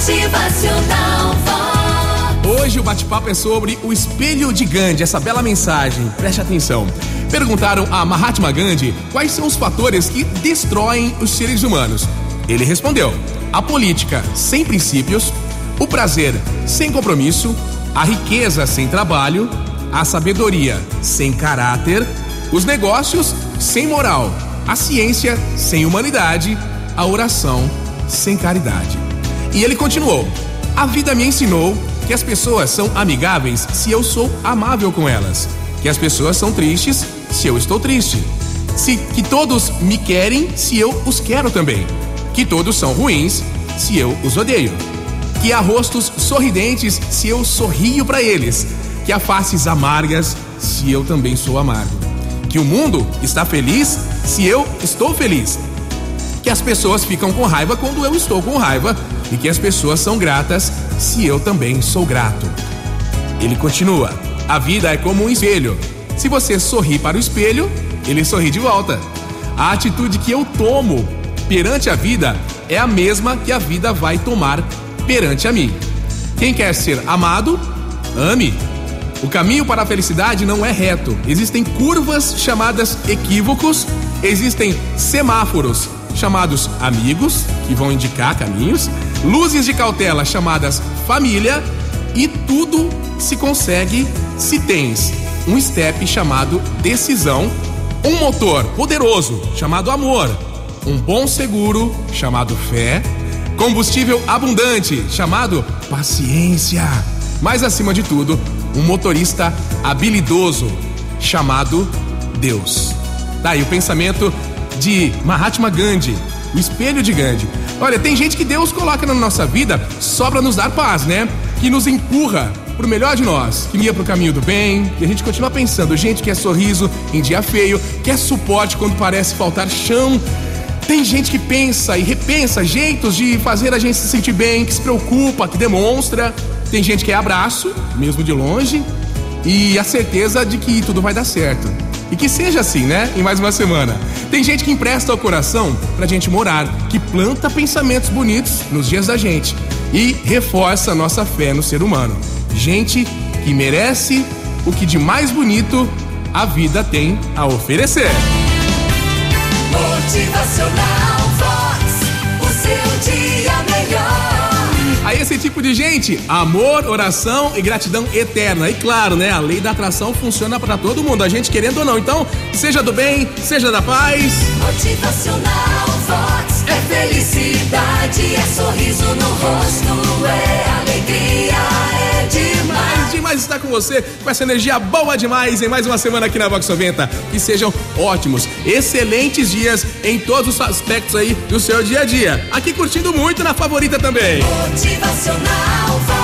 Motivacional. Hoje o bate-papo é sobre o espelho de Gandhi, essa bela mensagem. Preste atenção. Perguntaram a Mahatma Gandhi quais são os fatores que destroem os seres humanos. Ele respondeu: a política sem princípios, o prazer sem compromisso, a riqueza sem trabalho, a sabedoria sem caráter, os negócios sem moral, a ciência sem humanidade, a oração sem caridade. E ele continuou: A vida me ensinou que as pessoas são amigáveis se eu sou amável com elas, que as pessoas são tristes se eu estou triste, se que todos me querem se eu os quero também, que todos são ruins se eu os odeio, que há rostos sorridentes se eu sorrio para eles, que há faces amargas se eu também sou amargo, que o mundo está feliz se eu estou feliz, que as pessoas ficam com raiva quando eu estou com raiva e que as pessoas são gratas se eu também sou grato. Ele continua: a vida é como um espelho. Se você sorri para o espelho, ele sorri de volta. A atitude que eu tomo perante a vida é a mesma que a vida vai tomar perante a mim. Quem quer ser amado, ame. O caminho para a felicidade não é reto. Existem curvas chamadas equívocos, existem semáforos chamados amigos, que vão indicar caminhos, luzes de cautela chamadas família, e tudo se consegue se tens um step chamado decisão, um motor poderoso chamado amor, um bom seguro chamado fé, combustível abundante chamado paciência, mas acima de tudo, um motorista habilidoso chamado Deus. Daí o pensamento de Mahatma Gandhi, o espelho de Gandhi. Olha, tem gente que Deus coloca na nossa vida só para nos dar paz, né? Que nos empurra pro melhor de nós, que guia pro caminho do bem, e a gente continua pensando, gente que é sorriso em dia feio, que é suporte quando parece faltar chão. Tem gente que pensa e repensa jeitos de fazer a gente se sentir bem, que se preocupa, que demonstra. Tem gente que é abraço, mesmo de longe, e a certeza de que tudo vai dar certo. E que seja assim, né? Em mais uma semana. Tem gente que empresta o coração pra gente morar, que planta pensamentos bonitos nos dias da gente e reforça a nossa fé no ser humano. Gente que merece o que de mais bonito a vida tem a oferecer. Motivacional tipo de gente, amor, oração e gratidão eterna. E claro, né? A lei da atração funciona para todo mundo, a gente querendo ou não. Então, seja do bem, seja da paz. Motivacional Vox. É felicidade, é sorriso no rosto, você, com essa energia boa demais em mais uma semana aqui na Vox 90. Que sejam ótimos, excelentes dias em todos os aspectos aí do seu dia a dia. Aqui curtindo muito na favorita também. Motivacional.